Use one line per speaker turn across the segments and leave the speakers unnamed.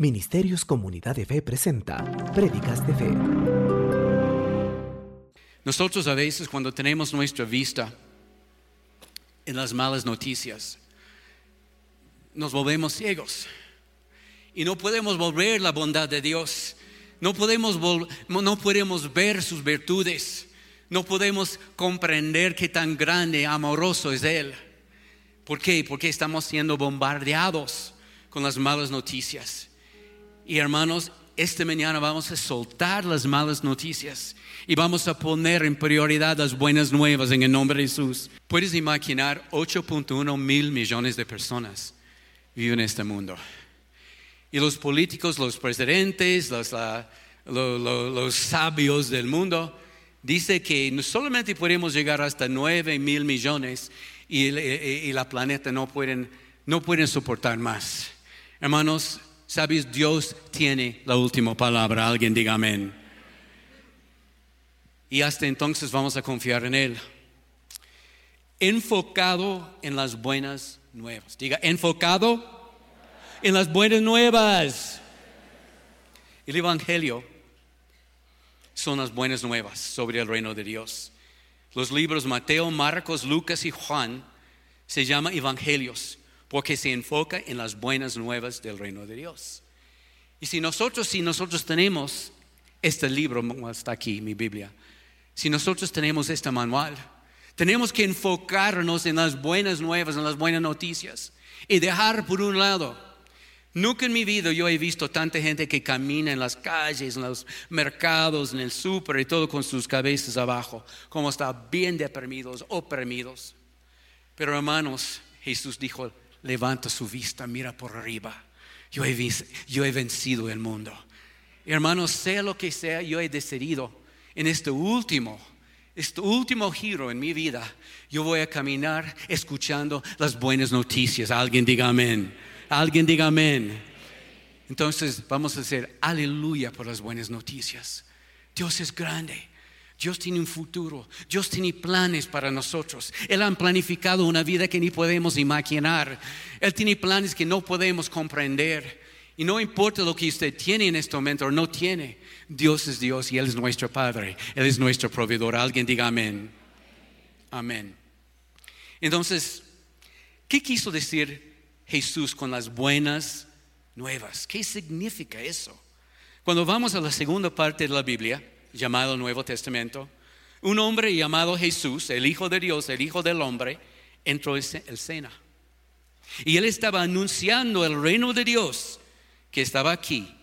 Ministerios Comunidad de Fe presenta Prédicas de Fe.
Nosotros a veces cuando tenemos nuestra vista en las malas noticias, nos volvemos ciegos y no podemos volver la bondad de Dios, no podemos, no podemos ver sus virtudes, no podemos comprender qué tan grande, amoroso es Él. ¿Por qué? Porque estamos siendo bombardeados con las malas noticias. Y hermanos, esta mañana vamos a soltar las malas noticias y vamos a poner en prioridad las buenas nuevas en el nombre de Jesús. Puedes imaginar 8.1 mil millones de personas viven en este mundo. Y los políticos, los presidentes, los, los, sabios del mundo, dice que solamente podemos llegar hasta 9 mil millones y, y, la planeta no pueden, no pueden soportar más. Hermanos, sabes, Dios tiene la última palabra. Alguien diga amén. Y hasta entonces vamos a confiar en Él. Enfocado en las buenas nuevas. Diga, enfocado en las buenas nuevas. El Evangelio son las buenas nuevas sobre el reino de Dios. Los libros Mateo, Marcos, Lucas y Juan se llaman evangelios porque se enfoca en las buenas nuevas del reino de Dios. Y si nosotros, si nosotros tenemos este libro, está aquí mi Biblia, si nosotros tenemos este manual, tenemos que enfocarnos en las buenas nuevas, en las buenas noticias y dejar por un lado. Nunca en mi vida yo he visto tanta gente que camina en las calles, en los mercados, en el súper y todo con sus cabezas abajo, como está bien deprimidos, oprimidos. Pero hermanos, Jesús dijo, levanta su vista, mira por arriba. Yo he, vencido el mundo. Hermanos, sea lo que sea, yo he decidido en este último, este último giro en mi vida, yo voy a caminar escuchando las buenas noticias. Alguien diga amén. Alguien diga amén. Entonces vamos a decir aleluya por las buenas noticias. Dios es grande. Dios tiene un futuro, Dios tiene planes para nosotros. Él ha planificado una vida que ni podemos imaginar. Él tiene planes que no podemos comprender. Y no importa lo que usted tiene en este momento o no tiene, Dios es Dios y Él es nuestro Padre, Él es nuestro proveedor. Alguien diga amén. Amén. Entonces, ¿qué quiso decir Jesús con las buenas nuevas? ¿Qué significa eso? Cuando vamos a la segunda parte de la Biblia, llamado Nuevo Testamento, un hombre llamado Jesús, el Hijo de Dios, el Hijo del Hombre, entró en el Sena. Y él estaba anunciando el reino de Dios que estaba aquí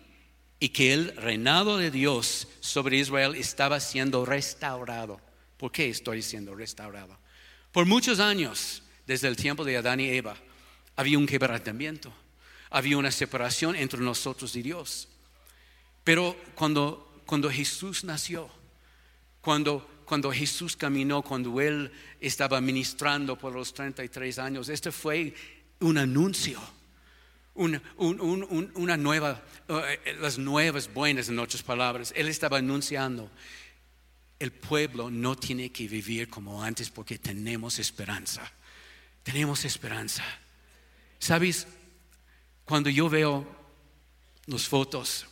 y que el reinado de Dios sobre Israel estaba siendo restaurado. ¿Por qué estoy siendo restaurado? Por muchos años, desde el tiempo de Adán y Eva, había un quebrantamiento, había una separación entre nosotros y Dios. Pero cuando cuando Jesús nació, cuando, cuando Jesús caminó, cuando Él estaba ministrando por los 33 años. Este fue un anuncio, una, una nueva, eh, las nuevas buenas en otras palabras. Él estaba anunciando, el pueblo no tiene que vivir como antes porque tenemos esperanza. Tenemos esperanza. ¿Sabes? Cuando yo veo las fotos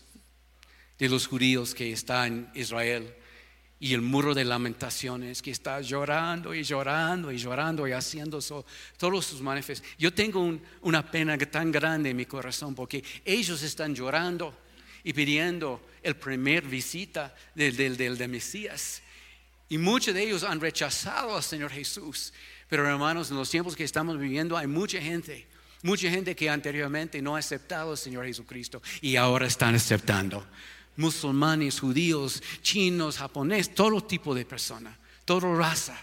de los judíos que está en Israel y el muro de lamentaciones que está llorando y llorando y llorando y haciendo todos sus manifestaciones. Yo tengo una pena tan grande en mi corazón porque ellos están llorando y pidiendo el primer visita del, del, del, del Mesías. Y muchos de ellos han rechazado al Señor Jesús. Pero hermanos, en los tiempos que estamos viviendo hay mucha gente, mucha gente que anteriormente no ha aceptado al Señor Jesucristo y ahora están aceptando musulmanes, judíos, chinos, japoneses, todo tipo de personas, toda raza.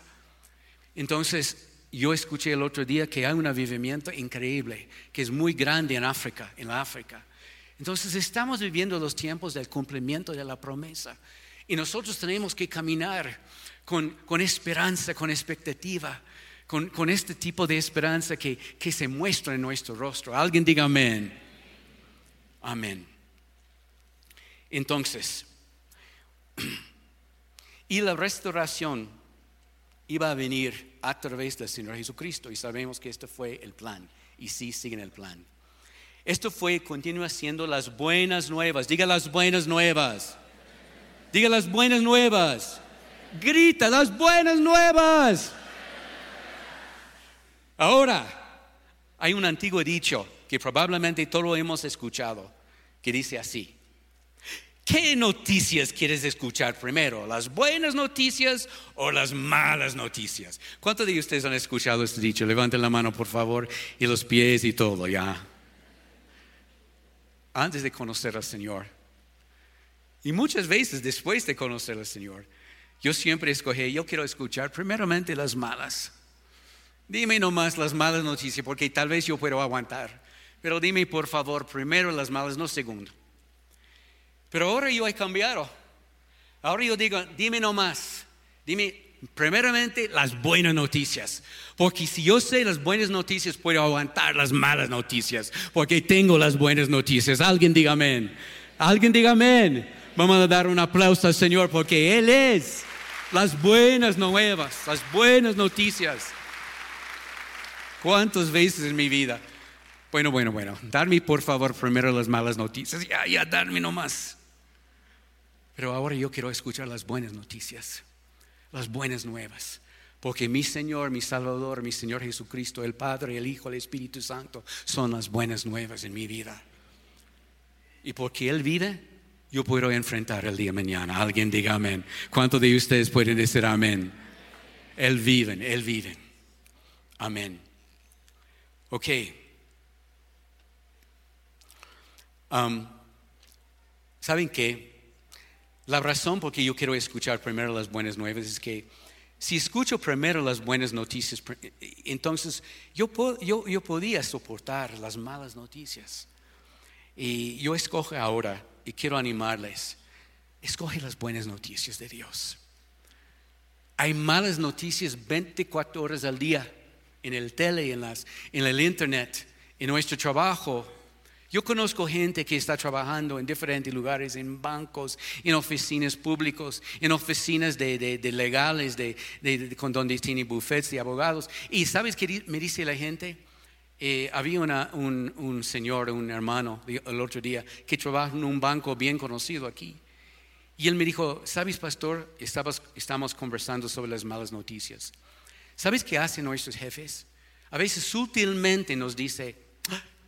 Entonces, yo escuché el otro día que hay un avivamiento increíble, que es muy grande en África, en la África. Entonces, estamos viviendo los tiempos del cumplimiento de la promesa. Y nosotros tenemos que caminar con, esperanza, con expectativa, con, con, este tipo de esperanza que, que se muestra en nuestro rostro. Alguien diga amén. Amén. Entonces, y la restauración iba a venir a través del Señor Jesucristo y sabemos que este fue el plan y sí siguen el plan. Esto fue, continúa siendo las buenas nuevas. Diga las buenas nuevas. Diga las buenas nuevas. Grita las buenas nuevas. Ahora, hay un antiguo dicho que probablemente todos hemos escuchado, que dice así. ¿Qué noticias quieres escuchar primero? ¿Las buenas noticias o las malas noticias? ¿Cuántos de ustedes han escuchado este dicho? Levanten la mano, por favor, y los pies y todo, ya. Antes de conocer al Señor. Y muchas veces después de conocer al Señor, yo siempre escogí, yo quiero escuchar primeramente las malas. Dime nomás las malas noticias, porque tal vez yo puedo aguantar. Pero dime por favor primero las malas, no segundo. Pero ahora yo he cambiado. Ahora yo digo, dime nomás, dime primeramente las buenas noticias. Porque si yo sé las buenas noticias, puedo aguantar las malas noticias. Porque tengo las buenas noticias. Alguien diga amén. Alguien diga amén. Vamos a dar un aplauso al Señor porque Él es las buenas nuevas, las buenas noticias. ¿Cuántas veces en mi vida? Bueno, bueno, bueno, darme por favor primero las malas noticias. Ya, ya, darme nomás. Pero ahora yo quiero escuchar las buenas noticias, las buenas nuevas. Porque mi Señor, mi Salvador, mi Señor Jesucristo, el Padre, el Hijo, el Espíritu Santo, son las buenas nuevas en mi vida. Y porque Él vive, yo puedo enfrentar el día mañana. Alguien diga amén. ¿Cuántos de ustedes pueden decir amén? Él vive, Él vive. Amén. Ok. Um, ¿Saben qué? La razón por que yo quiero escuchar primero las buenas nuevas es que si escucho primero las buenas noticias, entonces yo, yo, yo podía soportar las malas noticias. Y yo escojo ahora, y quiero animarles, escoge las buenas noticias de Dios. Hay malas noticias 24 horas al día en el tele, en, las, en el internet, en nuestro trabajo. Yo conozco gente que está trabajando en diferentes lugares, en bancos, en oficinas públicos, en oficinas de, legales, de, con donde tienen buffets de abogados. Y ¿sabes qué me dice la gente? Eh, había un, un, señor, un hermano, el otro día, que trabaja en un banco bien conocido aquí. Y él me dijo, ¿sabes, pastor? estamos conversando sobre las malas noticias. ¿Sabes qué hacen nuestros jefes? A veces sutilmente nos dice,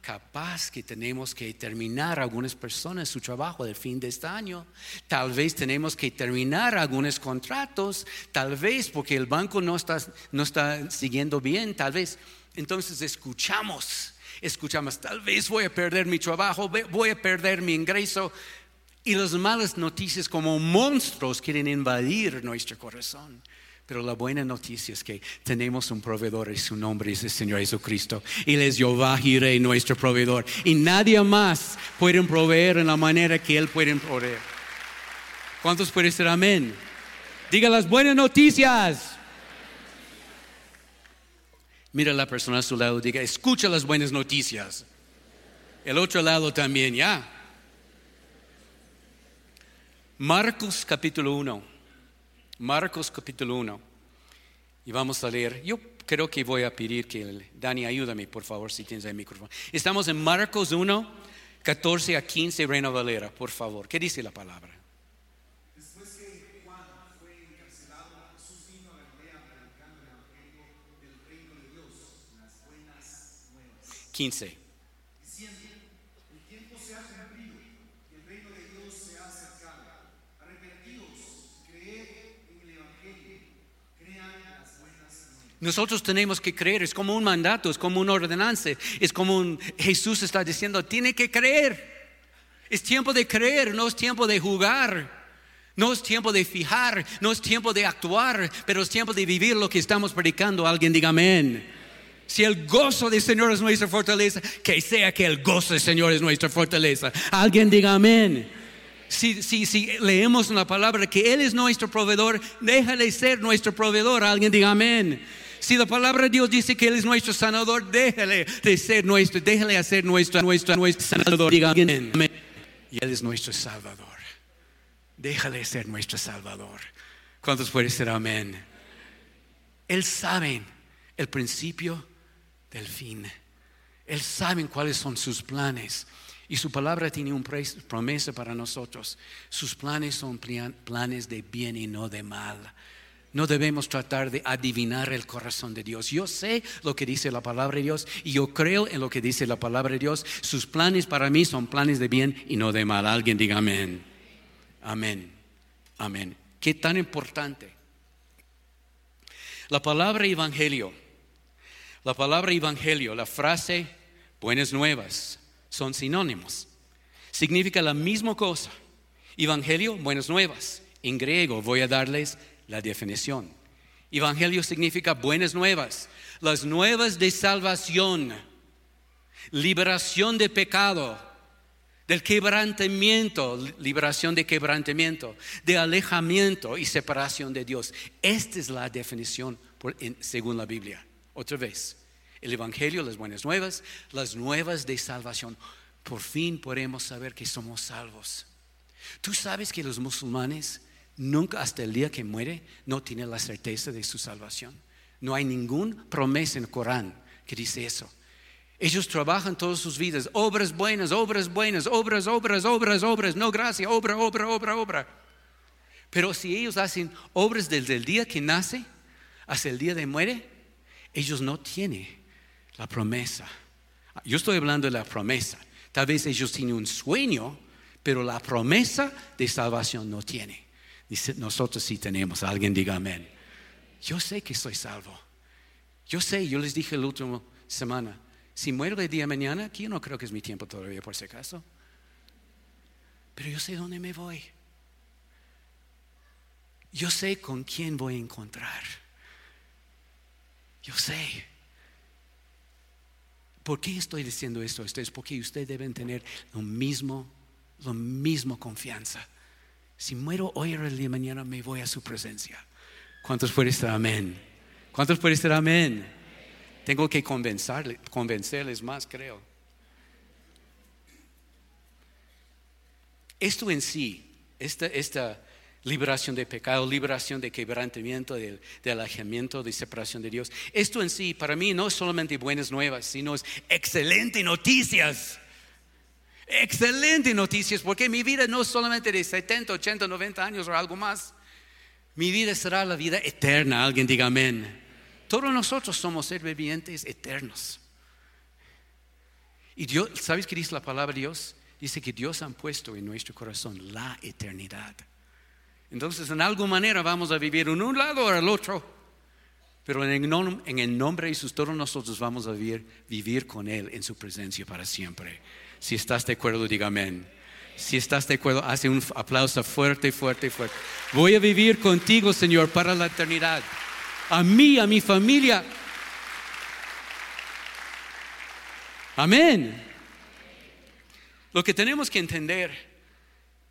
capaz que tenemos que terminar algunas personas su trabajo del fin de este año. Tal vez tenemos que terminar algunos contratos, tal vez porque el banco no está, no está siguiendo bien, tal vez. Entonces escuchamos, escuchamos, tal vez voy a perder mi trabajo, voy a perder mi ingreso. Y las malas noticias como monstruos quieren invadir nuestro corazón. Pero la buena noticia es que tenemos un proveedor y su nombre es el Señor Jesucristo. Él es Jehová Jireh, nuestro proveedor. Y nadie más puede proveer en la manera que Él puede proveer. ¿Cuántos pueden decir amén? Diga las buenas noticias. Mira a la persona a su lado, diga, escucha las buenas noticias. El otro lado también, ya. Marcos capítulo 1. Marcos capítulo 1. Y vamos a leer. Yo creo que voy a pedir que Dani ayúdame, por favor, si tienes el micrófono. Estamos en Marcos 1, 14 a 15, Reina Valera, por favor. ¿Qué dice la palabra? Después que Juan fue encarcelado, Jesús vino a Galilea predicando el evangelio del reino de Dios, las buenas nuevas. 15. Nosotros tenemos que creer, es como un mandato, es como un ordenanza, es como un Jesús está diciendo, tiene que creer. Es tiempo de creer, no es tiempo de jugar. No es tiempo de fijar, no es tiempo de actuar, pero es tiempo de vivir lo que estamos predicando. Alguien diga amén. Si el gozo del Señor es nuestra fortaleza, que sea que el gozo del Señor es nuestra fortaleza. Alguien diga amén. Si, si, si leemos la palabra que Él es nuestro proveedor, déjale ser nuestro proveedor. Alguien diga amén. Si la palabra de Dios dice que Él es nuestro sanador, déjale de ser nuestro, déjale hacer nuestro, nuestro, nuestro sanador. Diga amén. Y Él es nuestro salvador. Déjale ser nuestro salvador. ¿Cuántos pueden ser amén? Él sabe el principio del fin. Él sabe cuáles son sus planes. Y su palabra tiene una promesa para nosotros. Sus planes son planes de bien y no de mal. No debemos tratar de adivinar el corazón de Dios. Yo sé lo que dice la palabra de Dios y yo creo en lo que dice la palabra de Dios. Sus planes para mí son planes de bien y no de mal. Alguien diga amén. Amén. Amén. Qué tan importante. La palabra evangelio, la palabra evangelio, la frase buenas nuevas, son sinónimos. Significa la misma cosa. Evangelio, buenas nuevas. En griego voy a darles la definición. Evangelio significa buenas nuevas, las nuevas de salvación, liberación de pecado, del quebrantamiento, liberación de quebrantamiento, de alejamiento y separación de Dios. Esta es la definición según la Biblia. Otra vez, el Evangelio, las buenas nuevas, las nuevas de salvación. Por fin podemos saber que somos salvos. Tú sabes que los musulmanes nunca hasta el día que muere no tienen la certeza de su salvación. No hay ninguna promesa en el Corán que dice eso. Ellos trabajan todas sus vidas, obras buenas, obras buenas, obras, obras, obras, obras, no gracia, obra, obra, obra, obra. Pero si ellos hacen obras desde el día que nace hasta el día de muere, ellos no tienen la promesa. Yo estoy hablando de la promesa. Tal vez ellos tienen un sueño, pero la promesa de salvación no tiene. nosotros sí tenemos. Alguien diga amén. Yo sé que soy salvo. Yo sé, yo les dije la última semana, si muero el día de mañana, aquí yo no creo que es mi tiempo todavía por si acaso. Pero yo sé dónde me voy. Yo sé con quién voy a encontrar. Yo sé. ¿Por qué estoy diciendo esto a ustedes? Porque ustedes deben tener lo mismo, lo mismo confianza. Si muero hoy o el día de mañana, me voy a su presencia. ¿Cuántos pueden estar amén? ¿Cuántos pueden estar amén? Tengo que convencerles más, creo. Esto en sí, esta, esta liberación de pecado, liberación de quebrantamiento, de, alejamiento, de separación de Dios. Esto en sí, para mí, no es solamente buenas nuevas, sino es excelente noticias. Excelente noticias, porque mi vida no es solamente de 70, 80, 90 años o algo más. Mi vida será la vida eterna. Alguien diga amén. Todos nosotros somos seres vivientes eternos. Y Dios, ¿sabes qué dice la palabra de Dios? Dice que Dios ha puesto en nuestro corazón la eternidad. Entonces, en alguna manera vamos a vivir en un lado o al otro. Pero en el, nombre de Jesús, todos nosotros vamos a vivir, vivir con Él en su presencia para siempre. Si estás de acuerdo, diga amén. Si estás de acuerdo, hace un aplauso fuerte, fuerte, fuerte. Voy a vivir contigo, Señor, para la eternidad. A mí, a mi familia. Amén. Lo que tenemos que entender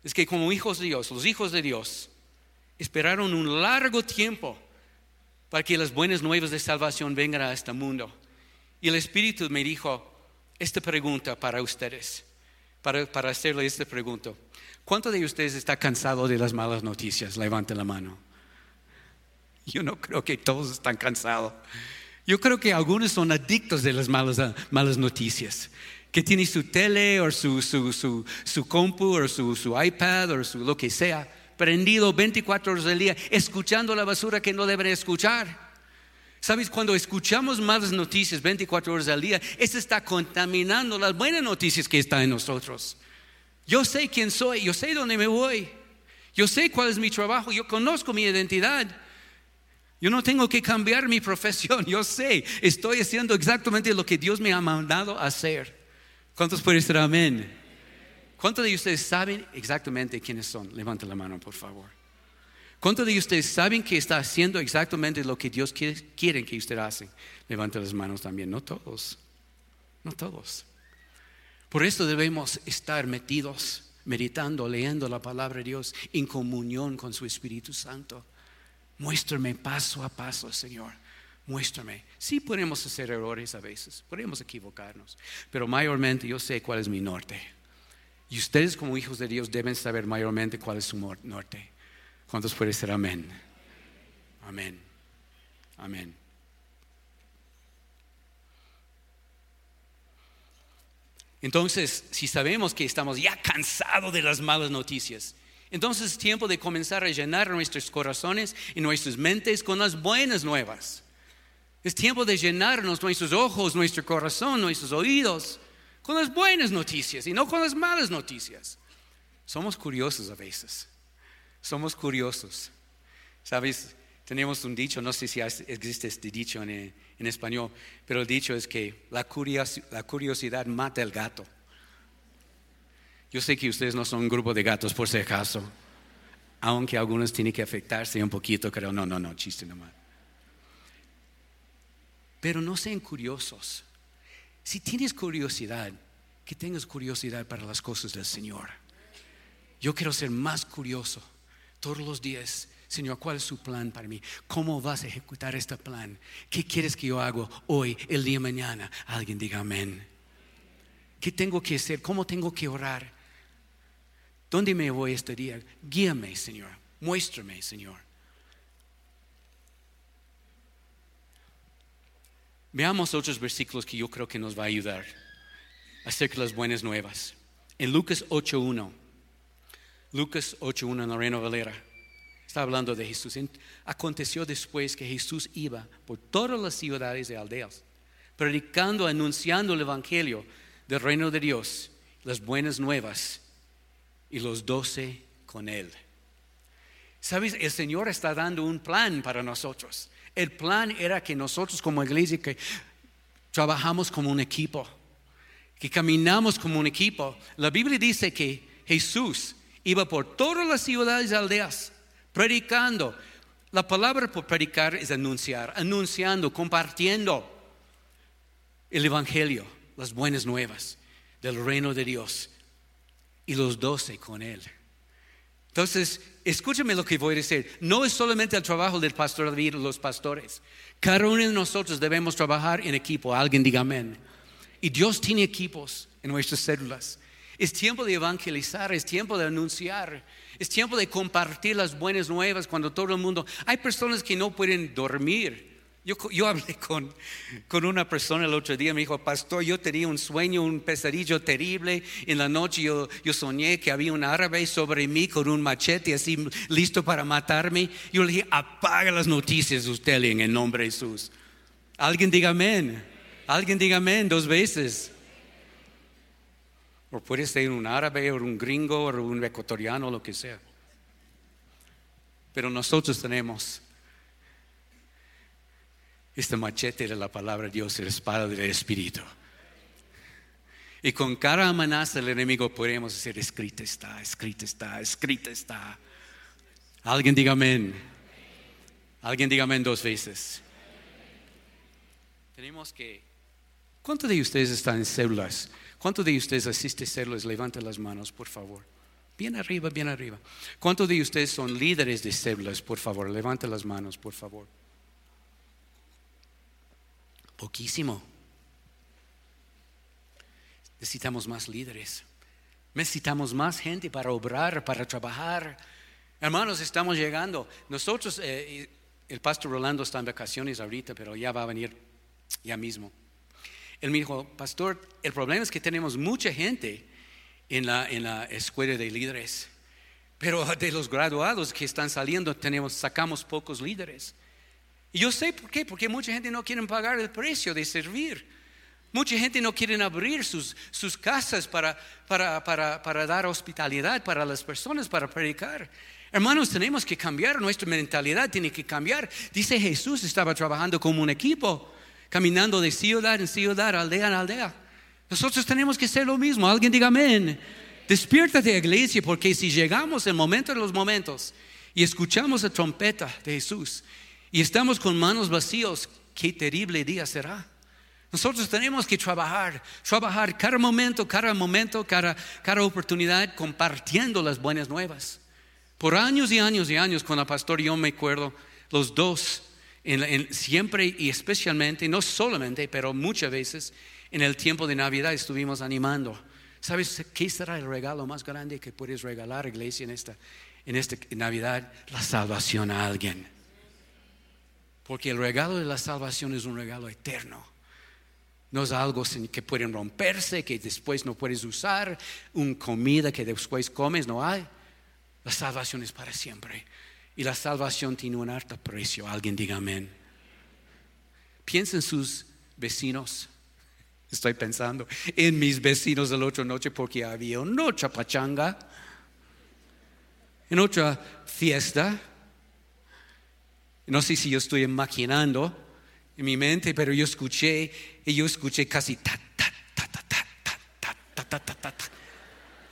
es que como hijos de Dios, los hijos de Dios, esperaron un largo tiempo para que las buenas nuevas de salvación vengan a este mundo. Y el Espíritu me dijo esta pregunta para ustedes, para, para hacerle esta pregunta. ¿Cuántos de ustedes está cansado de las malas noticias? Levanten la mano. Yo no creo que todos están cansados. Yo creo que algunos son adictos de las malas, malas noticias que tiene su tele o su, su, su, su compu o su, su iPad o su lo que sea, prendido 24 horas al día, escuchando la basura que no deben escuchar. ¿Sabes? Cuando escuchamos malas noticias 24 horas al día, eso está contaminando las buenas noticias que están en nosotros. Yo sé quién soy, yo sé dónde me voy, yo sé cuál es mi trabajo, yo conozco mi identidad. Yo no tengo que cambiar mi profesión, yo sé, estoy haciendo exactamente lo que Dios me ha mandado a hacer. ¿Cuántos pueden decir amén? ¿Cuántos de ustedes saben exactamente quiénes son? Levanten la mano, por favor. ¿Cuántos de ustedes saben que está haciendo exactamente lo que Dios quiere que ustedes hagan? Levanten las manos también. No todos. No todos. Por eso debemos estar metidos, meditando, leyendo la palabra de Dios en comunión con su Espíritu Santo. Muéstrame paso a paso, Señor muéstrame. Sí podemos hacer errores a veces, podemos equivocarnos, pero mayormente yo sé cuál es mi norte. Y ustedes como hijos de Dios deben saber mayormente cuál es su norte. ¿Cuántos puede ser amén? Amén. Amén. Entonces, si sabemos que estamos ya cansados de las malas noticias, entonces es tiempo de comenzar a llenar nuestros corazones y nuestras mentes con las buenas nuevas. Es tiempo de llenarnos nuestros ojos, nuestro corazón, nuestros oídos con las buenas noticias y no con las malas noticias. Somos curiosos a veces. Somos curiosos. ¿Sabes? Tenemos un dicho, no sé si existe este dicho en, español, pero el dicho es que la, la curiosidad mata el gato. Yo sé que ustedes no son un grupo de gatos por si acaso, aunque algunos tienen que afectarse un poquito, creo, no, no, no, chiste nomás. Pero no sean curiosos. Si tienes curiosidad, que tengas curiosidad para las cosas del Señor. Yo quiero ser más curioso todos los días Señor, ¿cuál es su plan para mí? ¿Cómo vas a ejecutar este plan? ¿Qué quieres que yo haga hoy, el día mañana? Alguien diga amén. ¿Qué tengo que hacer? ¿Cómo tengo que orar? ¿Dónde me voy este día? Guíame, Señor. Muéstrame, Señor. Veamos otros versículos que yo creo que nos va a ayudar acerca de las buenas nuevas. En Lucas 8.1, Lucas 8.1 en la Reina Valera. Está hablando de Jesús. Aconteció después que Jesús iba por todas las ciudades y aldeas, predicando, anunciando el Evangelio del reino de Dios, las buenas nuevas, y los doce con él. Sabes, el Señor está dando un plan para nosotros. El plan era que nosotros como iglesia que trabajamos como un equipo, que caminamos como un equipo. La Biblia dice que Jesús iba por todas las ciudades y aldeas predicando. La palabra por predicar es anunciar, anunciando, compartiendo el Evangelio, las buenas nuevas del reino de Dios y los doce con él. Entonces, escúchame lo que voy a decir. No es solamente el trabajo del pastor David y los pastores. Cada uno de nosotros debemos trabajar en equipo. Alguien diga amén. Y Dios tiene equipos en nuestras células. Es tiempo de evangelizar, es tiempo de anunciar. Es tiempo de compartir las buenas nuevas cuando todo el mundo... Hay personas que no pueden dormir. Yo, hablé con, con, una persona el otro día, me dijo, pastor, yo tenía un sueño, un pesadillo terrible. En la noche yo, yo soñé que había un árabe sobre mí con un machete así listo para matarme. Yo le dije, apaga las noticias usted en el nombre de Jesús. Alguien diga amén. Alguien diga amén dos veces. O puede ser un árabe o un gringo o un ecuatoriano, lo que sea. Pero nosotros tenemos este machete de la palabra de Dios, el espada del Espíritu. Y con cada amenaza del enemigo podemos decir, escrita está, escrita está, escrita está. Alguien diga amén. Alguien diga amén dos veces. Tenemos que... ¿Cuántos de ustedes están en células? ¿Cuántos de ustedes asisten células? Levanten las manos, por favor. Bien arriba, bien arriba. ¿Cuántos de ustedes son líderes de células? Por favor, levanten las manos, por favor. Poquísimo. Necesitamos más líderes. Necesitamos más gente para obrar, para trabajar. Hermanos, estamos llegando. Nosotros, eh, el pastor Rolando está en vacaciones ahorita, pero ya va a venir ya mismo. Él me dijo, pastor, el problema es que tenemos mucha gente en la, en la escuela de líderes, pero de los graduados que están saliendo tenemos, sacamos pocos líderes. Y yo sé por qué, porque mucha gente no quiere pagar el precio de servir. Mucha gente no quiere abrir sus, sus casas para, para, para, para dar hospitalidad para las personas, para predicar. Hermanos, tenemos que cambiar, nuestra mentalidad tiene que cambiar. Dice Jesús estaba trabajando como un equipo caminando de ciudad en ciudad, aldea en aldea. Nosotros tenemos que hacer lo mismo. Alguien diga amén. Despiértate, iglesia, porque si llegamos en momento de los momentos y escuchamos la trompeta de Jesús y estamos con manos vacíos, qué terrible día será. Nosotros tenemos que trabajar, trabajar cada momento, cada momento, cada, cada oportunidad compartiendo las buenas nuevas. Por años y años y años con la pastor yo me acuerdo, los dos siempre y especialmente, no solamente, pero muchas veces en el tiempo de Navidad estuvimos animando. ¿Sabes qué será el regalo más grande que puedes regalar, iglesia, en esta, en esta Navidad? La salvación a alguien. Porque el regalo de la salvación es un regalo eterno. No es algo que pueden romperse, que después no puedes usar, una comida que después comes, no hay. La salvación es para siempre. Y la salvación tiene un alto precio. Alguien diga amén. Piensa en sus vecinos. Estoy pensando en mis vecinos de la otra noche porque había una otra pachanga, en otra fiesta. No sé si yo estoy maquinando en mi mente, pero yo escuché y yo escuché casi ta ta ta ta ta ta ta ta ta ta.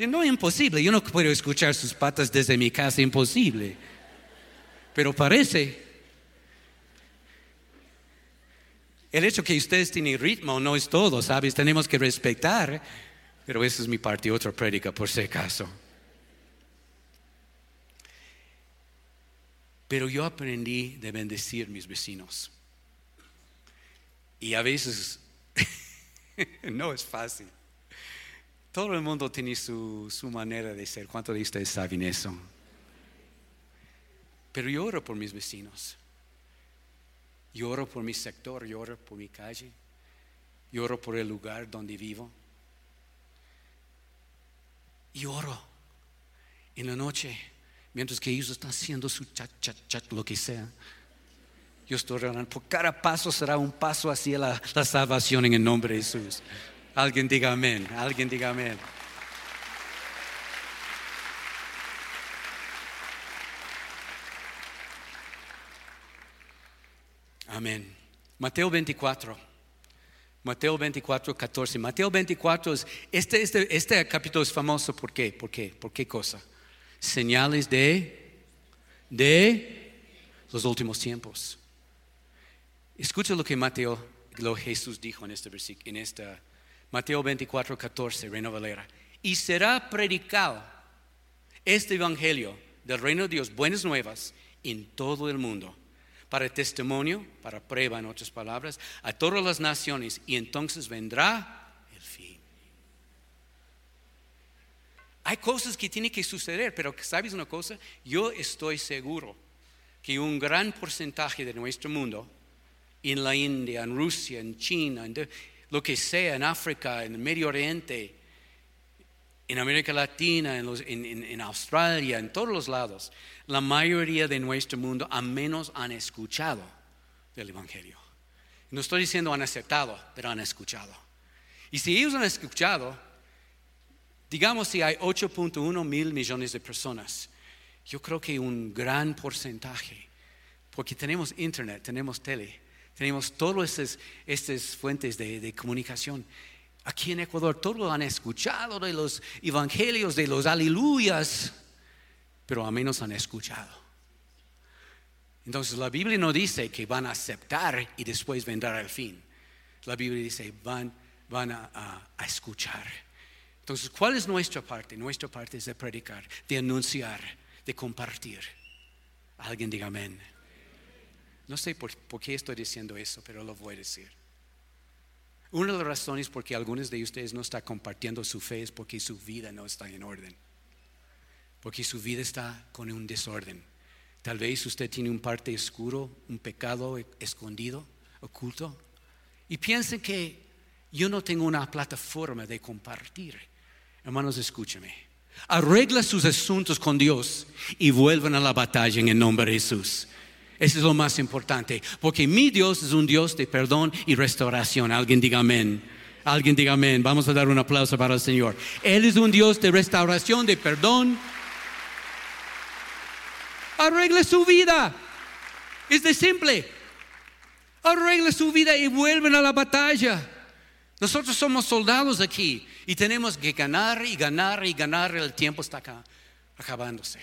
No es imposible, yo no puedo escuchar sus patas desde mi casa, imposible. Pero parece El hecho que ustedes tienen ritmo no es todo, ¿sabes? Tenemos que respetar. Pero esa es mi parte, otra prédica por si acaso. Pero yo aprendí de bendecir mis vecinos. Y a veces no es fácil. Todo el mundo tiene su, su manera de ser. ¿Cuántos de ustedes saben eso? Pero yo oro por mis vecinos. Lloro por mi sector, lloro por mi calle, lloro por el lugar donde vivo. Lloro en la noche, mientras que ellos están haciendo su chat, chat, chat, lo que sea. Yo estoy orando, por cada paso será un paso hacia la, la salvación en el nombre de Jesús. Alguien diga amén, alguien diga amén. Amén. Mateo 24. Mateo 24, 14. Mateo 24 es, este, este, este capítulo es famoso, ¿por qué? ¿Por qué? ¿Por qué cosa? Señales de, de los últimos tiempos. Escucha lo que Mateo, lo Jesús dijo en este versículo, en esta, Mateo 24, 14, Reino Valera. Y será predicado este evangelio del reino de Dios, buenas nuevas, en todo el mundo para testimonio, para prueba en otras palabras, a todas las naciones y entonces vendrá el fin. Hay cosas que tienen que suceder, pero ¿sabes una cosa? Yo estoy seguro que un gran porcentaje de nuestro mundo, en la India, en Rusia, en China, en lo que sea, en África, en el Medio Oriente, en América Latina, en, Australia, en todos los lados, la mayoría de nuestro mundo al menos han escuchado del Evangelio. No estoy diciendo han aceptado, pero han escuchado. Y si ellos han escuchado, digamos si hay 8.1 mil millones de personas, yo creo que un gran porcentaje, porque tenemos internet, tenemos tele, tenemos todas estas, fuentes de comunicación, Aquí en Ecuador todos han escuchado de los evangelios, de los aleluyas, pero a menos han escuchado. Entonces la Biblia no dice que van a aceptar y después vendrá el fin. La Biblia dice van, van a, escuchar. Entonces, ¿cuál es nuestra parte? Nuestra parte es de predicar, de anunciar, de compartir. Alguien diga amén. No sé por qué estoy diciendo eso, pero lo voy a decir. Una de las razones por que algunos de ustedes no están compartiendo su fe es porque su vida no está en orden. Porque su vida está con un desorden. Tal vez usted tiene un parte oscuro, un pecado escondido, oculto. Y piensen que yo no tengo una plataforma de compartir. Hermanos, escúcheme. Arregla sus asuntos con Dios y vuelvan a la batalla en el nombre de Jesús. Eso es lo más importante, porque mi Dios es un Dios de perdón y restauración. Alguien diga amén. Alguien diga amén. Vamos a dar un aplauso para el Señor. Él es un Dios de restauración, de perdón. Arregle su vida. Es de simple. Arregle su vida y vuelven a la batalla. Nosotros somos soldados aquí y tenemos que ganar y ganar y ganar. El tiempo está acá, acabándose.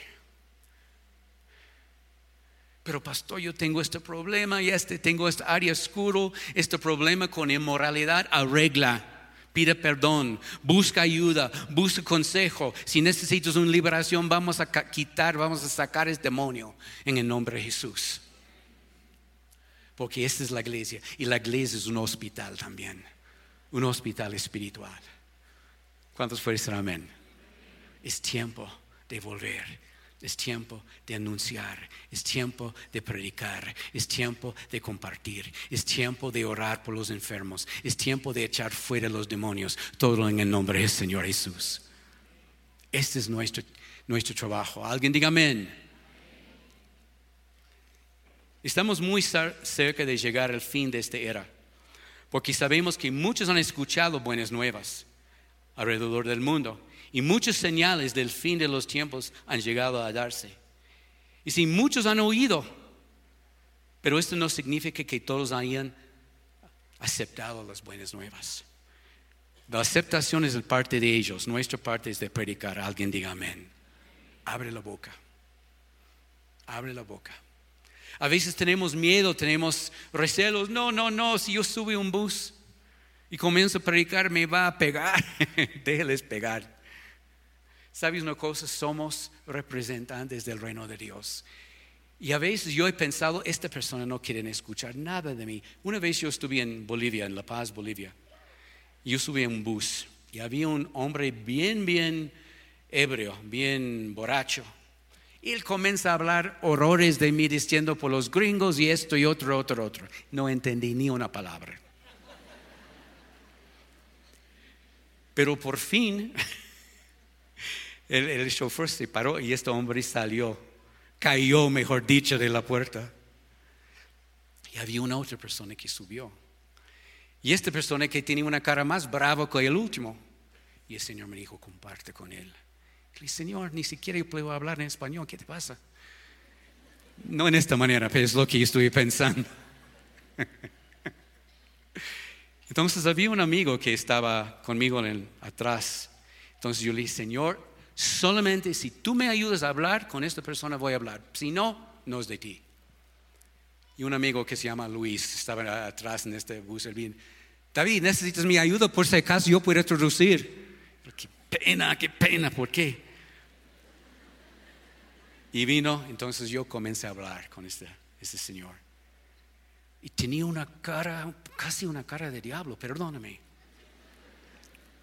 Pero pastor, yo tengo este problema y este, tengo este área oscuro, este problema con inmoralidad, arregla. Pide perdón, busca ayuda, busca consejo. Si necesitas una liberación, vamos a quitar, vamos a sacar ese demonio en el nombre de Jesús. Porque esta es la iglesia y la iglesia es un hospital también, un hospital espiritual. ¿Cuántos fueron amén? Es tiempo de volver Es tiempo de anunciar, es tiempo de predicar, es tiempo de compartir, es tiempo de orar por los enfermos, es tiempo de echar fuera los demonios, todo en el nombre del Señor Jesús. Este es nuestro, nuestro trabajo. Alguien diga amén. Estamos muy cerca de llegar al fin de esta era, porque sabemos que muchos han escuchado buenas nuevas alrededor del mundo y muchas señales del fin de los tiempos han llegado a darse. Y si muchos han oído, pero esto no significa que todos hayan aceptado las buenas nuevas. La aceptación es parte de ellos, nuestra parte es de predicar. Alguien diga amén. Abre la boca. Abre la boca. A veces tenemos miedo, tenemos recelos. No, no, no, si yo sube un bus y comienzo a predicar, me va a pegar. Déjeles pegar. ¿Sabes una cosa? Somos representantes del reino de Dios. Y a veces yo he pensado, esta persona no quiere escuchar nada de mí. Una vez yo estuve en Bolivia, en La Paz, Bolivia. Yo subí en un bus y había un hombre bien, bien ebrio, bien borracho. Y él comienza a hablar horrores de mí diciendo por los gringos y esto y otro, otro, otro. No entendí ni una palabra. Pero por fin el, el chofer se paró y este hombre salió, cayó, mejor dicho, de la puerta. Y había una otra persona que subió. Y esta persona que tenía una cara más brava que el último. Y el Señor me dijo, comparte con él. Le Señor, ni siquiera yo puedo hablar en español, ¿qué te pasa? No en esta manera, pero es lo que estoy pensando. Entonces había un amigo que estaba conmigo en atrás. Entonces yo le dije, Señor, Solamente si tú me ayudas a hablar, con esta persona voy a hablar. Si no, no es de ti. Y un amigo que se llama Luis estaba atrás en este bus. David, necesitas mi ayuda por si acaso yo puedo traducir. Qué pena, qué pena, ¿por qué? Y vino, entonces yo comencé a hablar con este, este señor. Y tenía una cara, casi una cara de diablo, perdóname.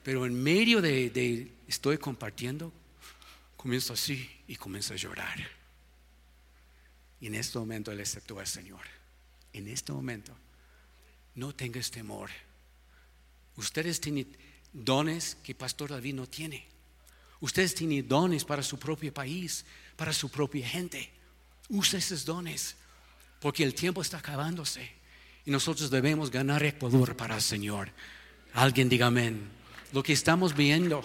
Pero en medio de, de estoy compartiendo, comienza así y comienza a llorar. Y en este momento él aceptó al Señor. En este momento, no tengas temor. Ustedes tienen dones que Pastor David no tiene. Ustedes tienen dones para su propio país, para su propia gente. Usa esos dones, porque el tiempo está acabándose. Y nosotros debemos ganar Ecuador para el Señor. Alguien diga amén. Lo que estamos viendo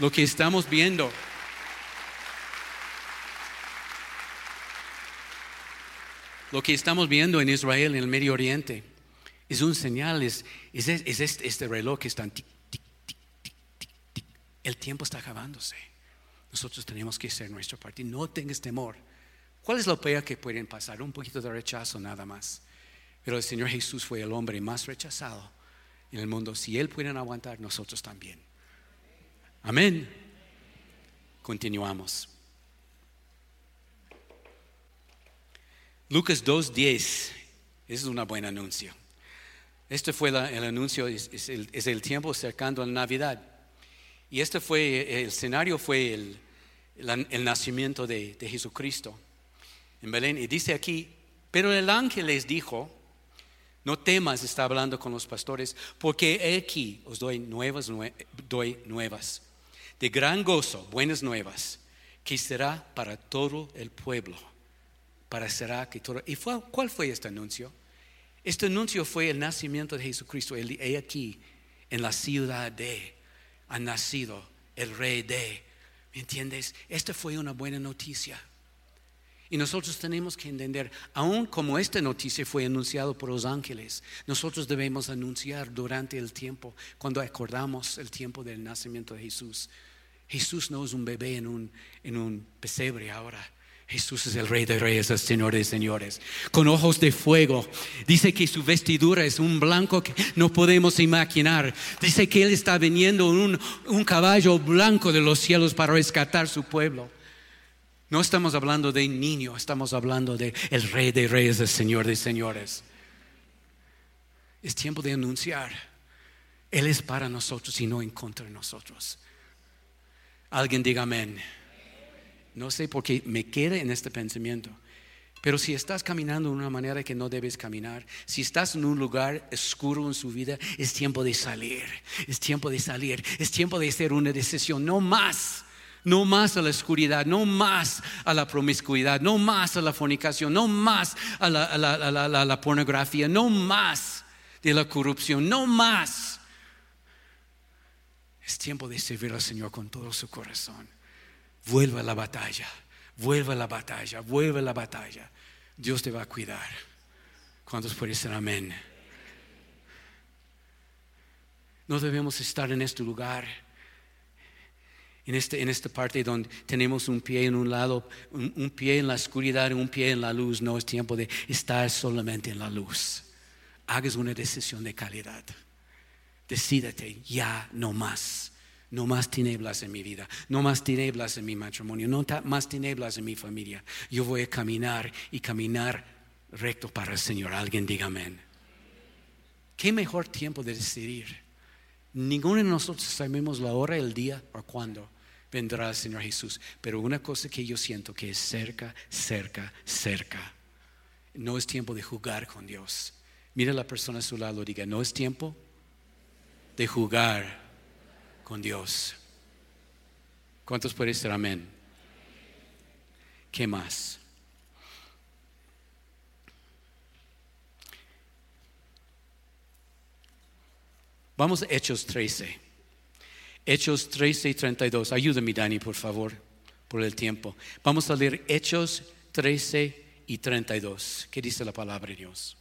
lo que estamos viendo. Lo que estamos viendo en Israel, en el Medio Oriente, es un señal, es, este, este, reloj que está tic, tic, tic, tic, El tiempo está acabándose. Nosotros tenemos que ser nuestro partido. No tengas temor. ¿Cuál es lo peor que pueden pasar? Un poquito de rechazo nada más. Pero el Señor Jesús fue el hombre más rechazado en el mundo. Si Él puede aguantar, nosotros también. Amén. Continuamos. Lucas 2.10, ese es un buen anuncio. Este fue el anuncio, es, el, tiempo cercano a la Navidad. Y este fue, el escenario fue el, nacimiento de, de, Jesucristo en Belén. Y dice aquí, pero el ángel les dijo, no temas, está hablando con los pastores, porque aquí os doy nuevas, doy nuevas de gran gozo, buenas nuevas, que será para todo el pueblo. Para será que todo. ¿Y cuál fue este anuncio? Este anuncio fue el nacimiento de Jesucristo. He aquí, en la ciudad de, ha nacido el rey de. ¿Me entiendes? Esta fue una buena noticia. Y nosotros tenemos que entender, aun como esta noticia fue anunciada por los ángeles, nosotros debemos anunciar durante el tiempo, cuando acordamos el tiempo del nacimiento de Jesús. Jesús no es un bebé en un, en un pesebre ahora. Jesús es el rey de reyes, el señor de señores, con ojos de fuego. Dice que su vestidura es un blanco que no podemos imaginar. Dice que Él está viniendo en un, un caballo blanco de los cielos para rescatar su pueblo. No estamos hablando de niño, estamos hablando de el rey de reyes, el señor de señores. Es tiempo de anunciar. Él es para nosotros y no en contra de nosotros. Alguien diga amén. No sé por qué me queda en este pensamiento. Pero si estás caminando de una manera que no debes caminar, si estás en un lugar oscuro en su vida, es tiempo de salir, es tiempo de salir, es tiempo de hacer una decisión, no más, no más a la oscuridad, no más a la promiscuidad, no más a la fornicación, no más a la- a la pornografía, no más de la corrupción, no más. Es tiempo de servir al Señor con todo su corazón. Vuelve a la batalla, vuelve a la batalla, vuelve a la batalla. Dios te va a cuidar. ¿Cuántos pueden decir amén? No debemos estar en este lugar, en, este, en esta parte donde tenemos un pie en un lado, un, un pie en la oscuridad y un pie en la luz. No es tiempo de estar solamente en la luz. Hagas una decisión de calidad. Decídete, ya no más. No más tinieblas en mi vida, no más tinieblas en mi matrimonio, no más tinieblas en mi familia. Yo voy a caminar y caminar recto para el Señor. Alguien diga amén. ¿Qué mejor tiempo de decidir? Ninguno de nosotros sabemos la hora, el día o cuándo vendrá el Señor Jesús. Pero una cosa que yo siento que es cerca, cerca, cerca. No es tiempo de jugar con Dios. Mira la persona a su lado, diga, no es tiempo de jugar con Dios. ¿Cuántos pueden decir amén? ¿Qué más? Vamos a Hechos 13. Hechos 13 y 32. Ayúdame, Dani, por favor, por el tiempo. Vamos a leer Hechos 13 y 32. ¿Qué dice la palabra de Dios?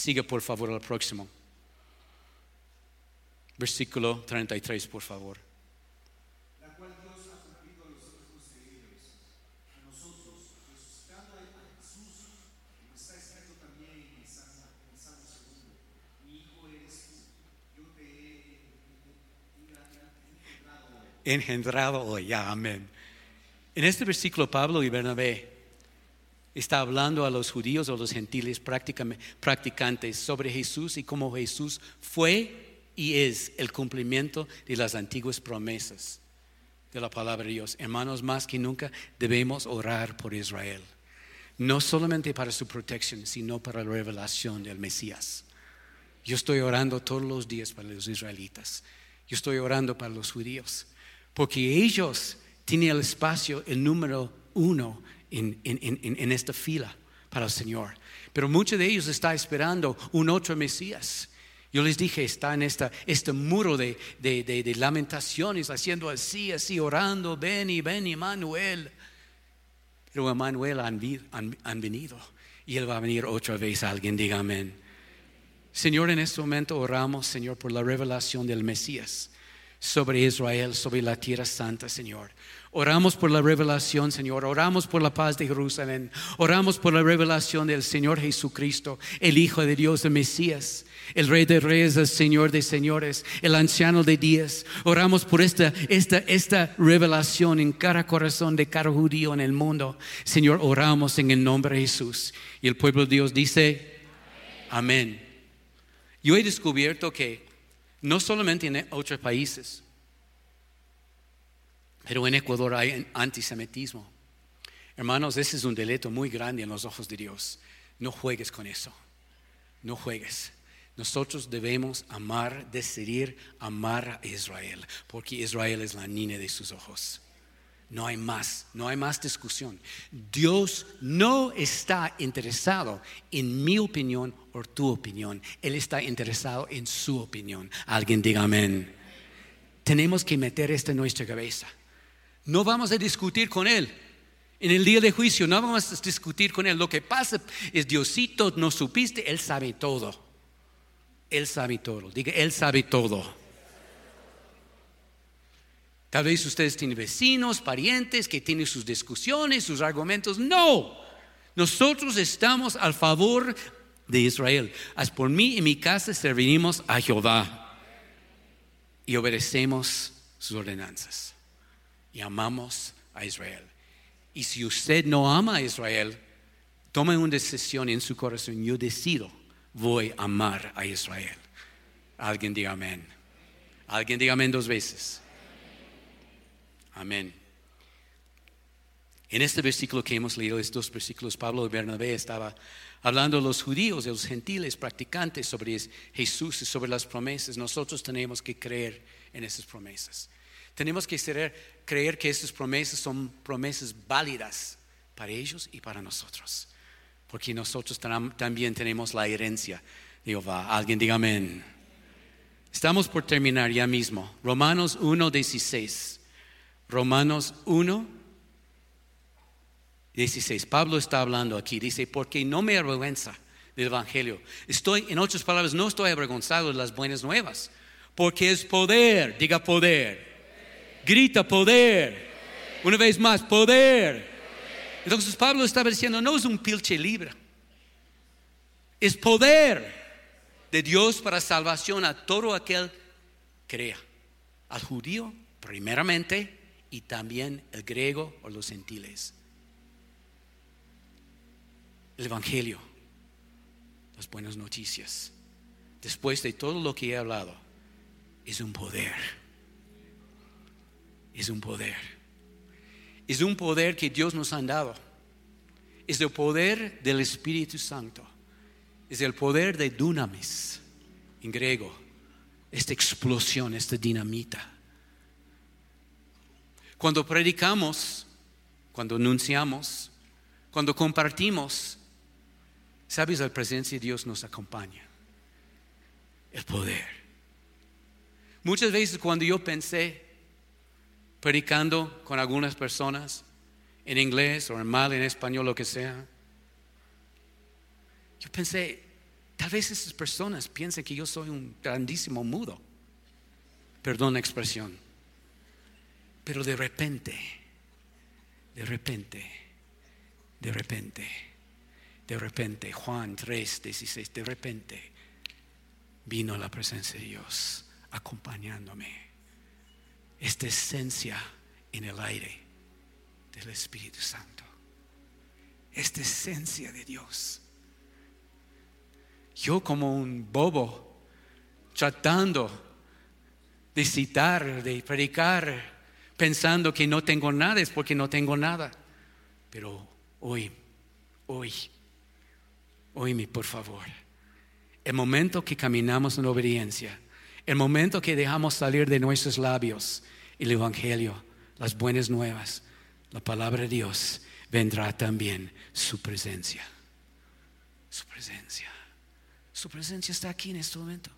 Siga por favor al próximo. Versículo 33, por favor. Engendrado hoy, ya, amén. En este versículo Pablo y Bernabé está hablando a los judíos o los gentiles practicantes sobre Jesús y cómo Jesús fue y es el cumplimiento de las antiguas promesas de la palabra de Dios. Hermanos, más que nunca debemos orar por Israel. No solamente para su protección, sino para la revelación del Mesías. Yo estoy orando todos los días para los israelitas. Yo estoy orando para los judíos. Porque ellos tienen el espacio, el número uno en, en- en- en esta fila para el Señor. Pero muchos de ellos están esperando un otro Mesías. Yo les dije, está en esta, este muro de, de- de- de lamentaciones, haciendo así, así, orando, ven y ven, Emmanuel. Pero Emmanuel han, han- han venido y Él va a venir otra vez. Alguien diga amén. Señor, en este momento oramos, Señor, por la revelación del Mesías sobre Israel, sobre la tierra santa, Señor. Oramos por la revelación, Señor. Oramos por la paz de Jerusalén. Oramos por la revelación del Señor Jesucristo, el Hijo de Dios, el Mesías, el Rey de Reyes, el Señor de Señores, el Anciano de Días. Oramos por esta, esta, esta revelación en cada corazón de cada judío en el mundo. Señor, oramos en el nombre de Jesús. Y el pueblo de Dios dice, amén. Yo he descubierto que no solamente en otros países, pero en Ecuador hay antisemitismo. Hermanos, ese es un delito muy grande en los ojos de Dios. No juegues con eso. No juegues. Nosotros debemos amar, decidir amar a Israel, porque Israel es la niña de sus ojos. No hay más, no hay más discusión. Dios no está interesado en mi opinión o tu opinión. Él está interesado en su opinión. Alguien diga amén. Tenemos que meter esto en nuestra cabeza. No vamos a discutir con Él. En el día de juicio no vamos a discutir con Él. Lo que pasa es, Diosito, no supiste, Él sabe todo. Él sabe todo. Diga, Él sabe todo. Tal vez ustedes tienen vecinos, parientes que tienen sus discusiones, sus argumentos. No, nosotros estamos al favor de Israel. Haz por mí y mi casa serviremos a Jehová y obedecemos sus ordenanzas y amamos a Israel. Y si usted no ama a Israel, tome una decisión en su corazón. Yo decido, voy a amar a Israel. Alguien diga amén. Alguien diga amén dos veces. Amén. En este versículo que hemos leído, estos versículos, Pablo de Bernabé estaba hablando de los judíos, de los gentiles practicantes sobre Jesús y sobre las promesas. Nosotros tenemos que creer en esas promesas. Tenemos que creer que esas promesas son promesas válidas para ellos y para nosotros. Porque nosotros también tenemos la herencia de Jehová. Alguien diga amén. Estamos por terminar ya mismo. Romanos 1.16. Romanos 1. 16. Pablo está hablando aquí, dice, porque no me avergüenza del Evangelio. Estoy, en otras palabras, no estoy avergonzado de las buenas nuevas, porque es poder, diga poder, grita poder, una vez más, poder. Entonces Pablo estaba diciendo, no es un pilche libre, es poder de Dios para salvación a todo aquel que crea, al judío primeramente y también el griego o los gentiles. El Evangelio, las buenas noticias, después de todo lo que he hablado, es un poder. Es un poder. Es un poder que Dios nos ha dado. Es el poder del Espíritu Santo. Es el poder de dunamis en griego. Esta explosión, esta dinamita. Cuando predicamos, cuando anunciamos, cuando compartimos, Sabes, la presencia de Dios nos acompaña. El poder. Muchas veces cuando yo pensé, predicando con algunas personas, en inglés o en mal en español, lo que sea, yo pensé, tal vez esas personas piensen que yo soy un grandísimo mudo. Perdón la expresión. Pero de repente, de repente, de repente de repente, Juan 3, 16, de repente vino la presencia de Dios acompañándome. Esta esencia en el aire del Espíritu Santo. Esta esencia de Dios. Yo como un bobo tratando de citar, de predicar, pensando que no tengo nada es porque no tengo nada. Pero hoy, hoy Oíme, por favor. El momento que caminamos en obediencia, el momento que dejamos salir de nuestros labios el Evangelio, las buenas nuevas, la palabra de Dios, vendrá también su presencia. Su presencia. Su presencia está aquí en este momento.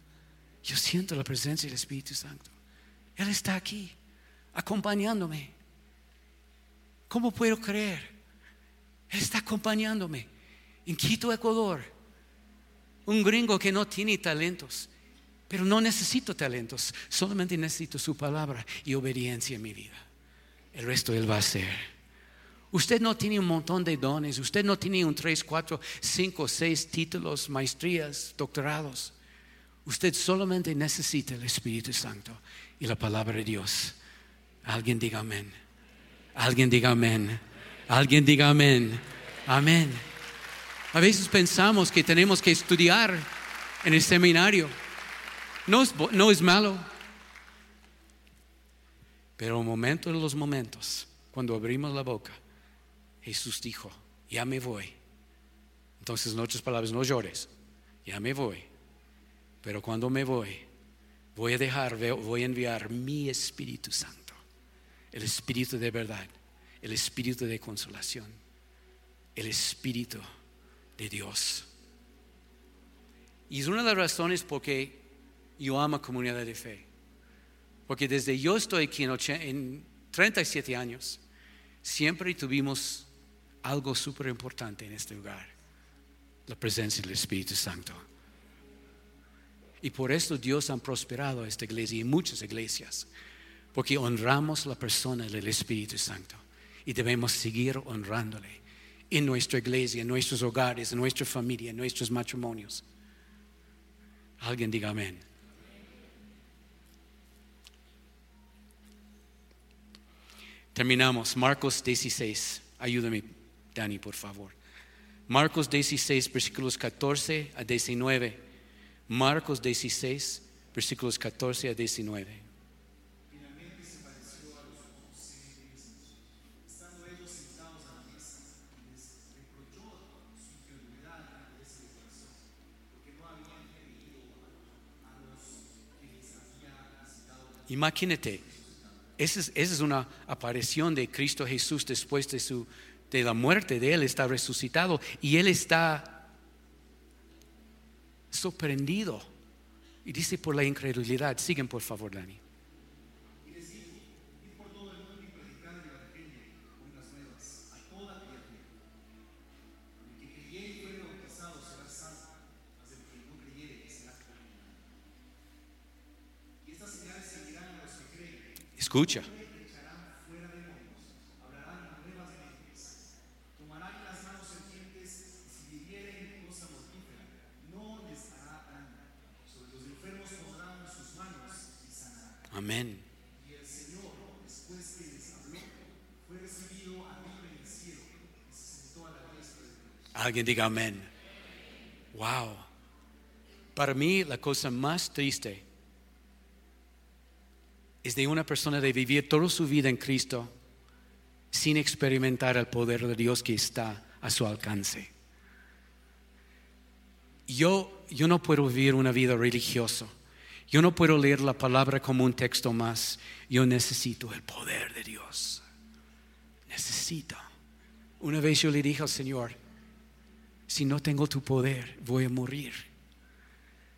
Yo siento la presencia del Espíritu Santo. Él está aquí, acompañándome. ¿Cómo puedo creer? Él está acompañándome en Quito, Ecuador. Un gringo que no tiene talentos, pero no necesito talentos, solamente necesito su palabra y obediencia en mi vida. El resto Él va a hacer. Usted no tiene un montón de dones, usted no tiene un 3, 4, 5, 6 títulos, maestrías, doctorados. Usted solamente necesita el Espíritu Santo y la palabra de Dios. Alguien diga amén. Alguien diga amén. Alguien diga amén. Amén. A veces pensamos que tenemos que estudiar en el seminario. No es, no es malo. Pero un momento de los momentos, cuando abrimos la boca, Jesús dijo, ya me voy. Entonces, en otras palabras, no llores, ya me voy. Pero cuando me voy, voy a dejar, voy a enviar mi Espíritu Santo, el Espíritu de verdad, el Espíritu de consolación, el Espíritu de Dios. Y es una de las razones por que yo amo comunidad de fe. Porque desde yo estoy aquí en, en 37 años, siempre tuvimos algo súper importante en este lugar, la presencia del Espíritu Santo. Y por esto Dios ha prosperado esta iglesia y muchas iglesias, porque honramos la persona del Espíritu Santo y debemos seguir honrándole en nuestra iglesia, en nuestros hogares, en nuestra familia, en nuestros matrimonios. Alguien diga amén. Terminamos. Marcos 16. Ayúdame, Dani, por favor. Marcos 16, versículos 14 a 19. Marcos 16, versículos 14 a 19.
Finalmente se pareció a los once mismos. Estando ellos sentados a la mesa, les reprochó su incredulidad y la dureza de corazón, porque no habían creído a los que les había visitado.
Imagínate, esa es, una aparición de Cristo Jesús después de, su, de la muerte de Él, está resucitado y Él está sorprendido. Y dice por la incredulidad, siguen por favor, Dani.
Y les dijo, id por todo el mundo y predicad el evangelio, buenas nuevas, a toda criatura. El que creyere y fuere bautizado será salvo, mas el que no creyere será condenado. Y estas señales seguirán a los que creen.
Escucha.
echarán fuera demonios, hablarán nuevas lenguas, tomarán en las manos serpientes, y si vivieren cosa mortífera, no les hará daño. Sobre los enfermos pondrán sus manos y sanarán.
Amén.
Y el Señor, después que les habló, fue recibido a.
Alguien diga amén. Wow. Para mí la cosa más triste es de una persona de vivir toda su vida en Cristo sin experimentar el poder de Dios que está a su alcance. Yo, yo no puedo vivir una vida religiosa. Yo no puedo leer la palabra como un texto más. Yo necesito el poder de Dios. Necesito. Una vez yo le dije al Señor, si no tengo tu poder, voy a morir.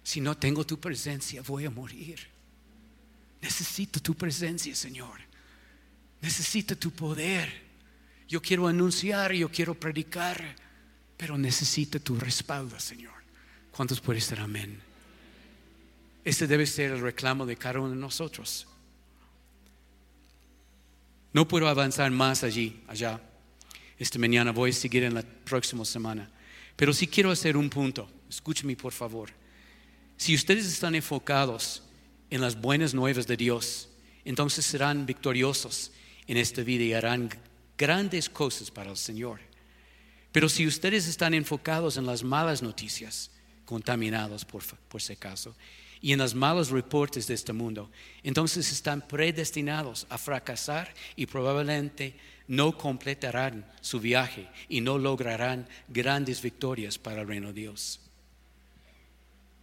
Si no tengo tu presencia, voy a morir. Necesito tu presencia, Señor. Necesito tu poder. Yo quiero anunciar, yo quiero predicar, pero necesito tu respaldo, Señor. ¿Cuántos pueden ser amén? Este debe ser el reclamo de cada uno de nosotros. No puedo avanzar más allí, allá. Esta mañana voy a seguir en la próxima semana. Pero sí quiero hacer un punto. Escúcheme, por favor. Si ustedes están enfocados en las buenas nuevas de Dios, entonces serán victoriosos en esta vida y harán grandes cosas para el Señor. Pero si ustedes están enfocados en las malas noticias, contaminados por, por si acaso, y en los malos reportes de este mundo, entonces están predestinados a fracasar y probablemente no completarán su viaje y no lograrán grandes victorias para el reino de Dios.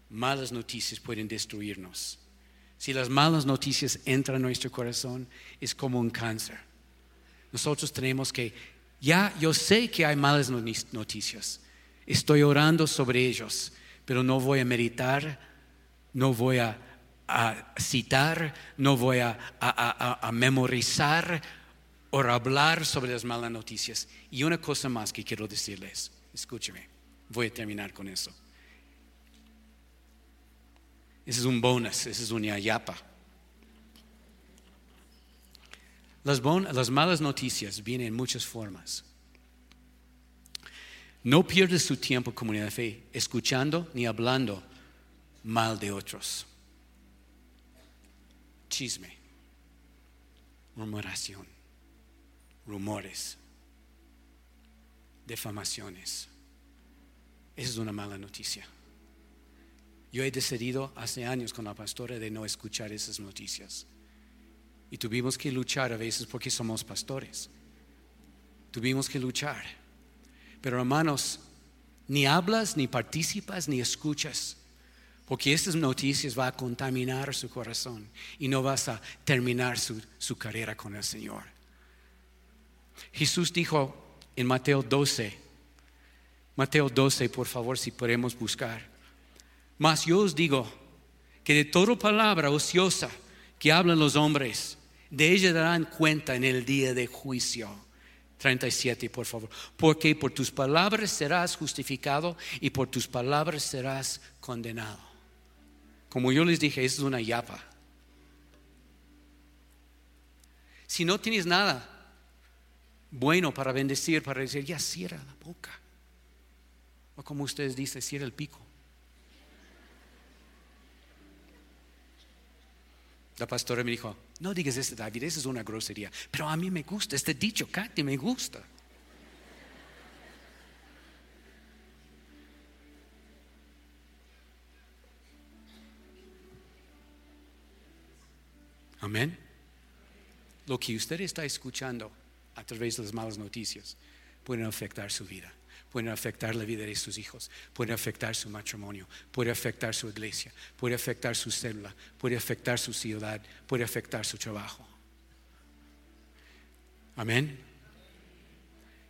Malas noticias pueden destruirnos. Si las malas noticias entran en nuestro corazón, es como un cáncer. Nosotros tenemos que, ya yo sé que hay malas noticias, estoy orando sobre ellos, pero no voy a meditar no voy a, a citar, no voy a, a, a, memorizar o hablar sobre las malas noticias. Y una cosa más que quiero decirles, escúcheme, voy a terminar con eso. Ese es un bonus, ese es una yapa. Las, bon las malas noticias vienen en muchas formas. No pierdes su tiempo, comunidad de fe, escuchando ni hablando mal de otros. Chisme, murmuración, rumores, defamaciones. Esa es una mala noticia. Yo he decidido hace años con la pastora de no escuchar esas noticias. Y tuvimos que luchar a veces porque somos pastores. Tuvimos que luchar. Pero hermanos, ni hablas, ni participas, ni escuchas porque estas noticias van a contaminar su corazón y no vas a terminar su, su carrera con el Señor. Jesús dijo en Mateo 12, Mateo 12, por favor, si podemos buscar. Mas yo os digo que de toda palabra ociosa que hablan los hombres, de ella darán cuenta en el día de juicio. 37, por favor. Porque por tus palabras serás justificado y por tus palabras serás condenado. Como yo les dije, es una yapa. Si no tienes nada bueno para bendecir, para decir, ya cierra la boca. O como ustedes dicen, cierra el pico. La pastora me dijo, no digas eso, David, eso es una grosería. Pero a mí me gusta, este dicho, Katy, me gusta. Amén. Lo que usted está escuchando a través de las malas noticias pueden afectar su vida, pueden afectar la vida de sus hijos, puede afectar su matrimonio, puede afectar su iglesia, puede afectar su célula, puede afectar su ciudad, puede afectar su trabajo. Amén.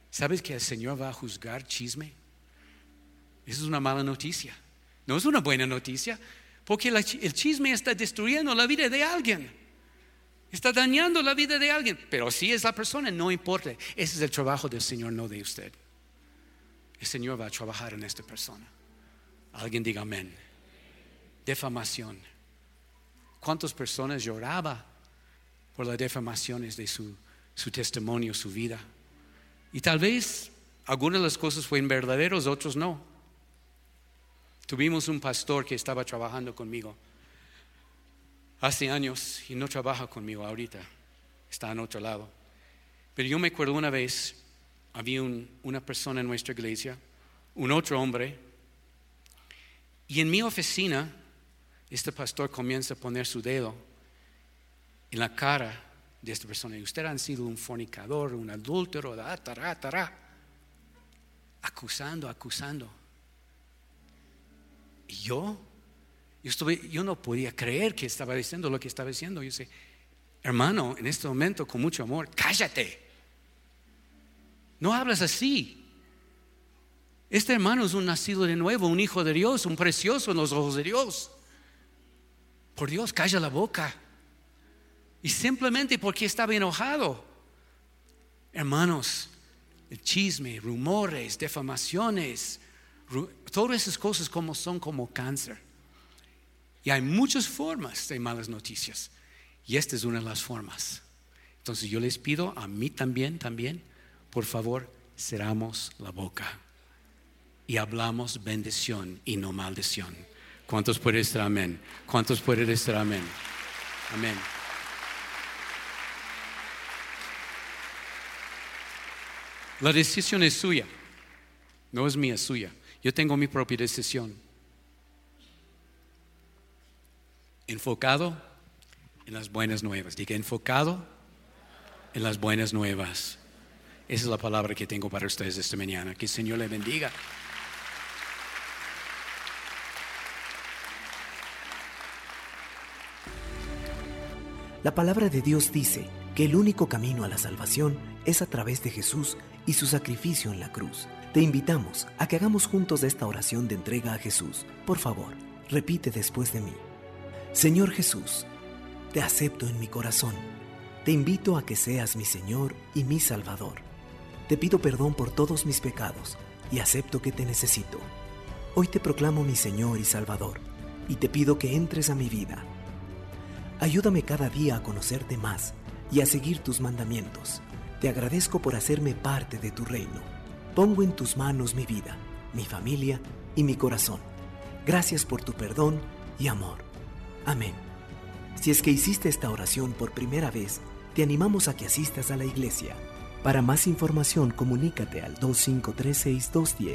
¿Sabes que el Señor va a juzgar chisme? Esa es una mala noticia. No es una buena noticia, porque el chisme está destruyendo la vida de alguien. Está dañando la vida de alguien. Pero si es la persona, no importa. Ese es el trabajo del Señor, no de usted. El Señor va a trabajar en esta persona. Alguien diga amén. Defamación. ¿Cuántas personas lloraba por las defamaciones de su, su testimonio, su vida? Y tal vez algunas de las cosas fueron verdaderas, otros no. Tuvimos un pastor que estaba trabajando conmigo hace años y no trabaja conmigo ahorita, está en otro lado. Pero yo me acuerdo una vez, había una persona en nuestra iglesia, un otro hombre, y en mi oficina este pastor comienza a poner su dedo en la cara de esta persona. Y usted ha sido un fornicador, un adúltero, tará, tará, acusando, acusando. Y yo yo, no podía creer que estaba diciendo lo que estaba diciendo. Yo dije, hermano, en este momento, con mucho amor, cállate. No hablas así. Este hermano es un nacido de nuevo, un hijo de Dios, un precioso en los ojos de Dios. Por Dios, calla la boca. Y simplemente porque estaba enojado. Hermanos, el chisme, rumores, defamaciones, todas esas cosas son como cáncer. Y hay muchas formas de malas noticias. Y esta es una de las formas. Entonces yo les pido a mí también, también, por favor, cerramos la boca y hablamos bendición y no maldición. ¿Cuántos pueden decir amén? ¿Cuántos pueden decir amén? Amén. La decisión es suya, no es mía, es suya. Yo tengo mi propia decisión. enfocado en las buenas nuevas. Diga, enfocado en las buenas nuevas. Esa es la palabra que tengo para ustedes esta mañana. Que el Señor le bendiga.
La palabra de Dios dice que el único camino a la salvación es a través de Jesús y su sacrificio en la cruz. Te invitamos a que hagamos juntos esta oración de entrega a Jesús. Por favor, repite después de mí. Señor Jesús, te acepto en mi corazón. Te invito a que seas mi Señor y mi Salvador. Te pido perdón por todos mis pecados y acepto que te necesito. Hoy te proclamo mi Señor y Salvador y te pido que entres a mi vida. Ayúdame cada día a conocerte más y a seguir tus mandamientos. Te agradezco por hacerme parte de tu reino. Pongo en tus manos mi vida, mi familia y mi corazón. Gracias por tu perdón y amor. Amén. Si es que hiciste esta oración por primera vez, te animamos a que asistas a la iglesia. Para más información, comunícate al 2536 210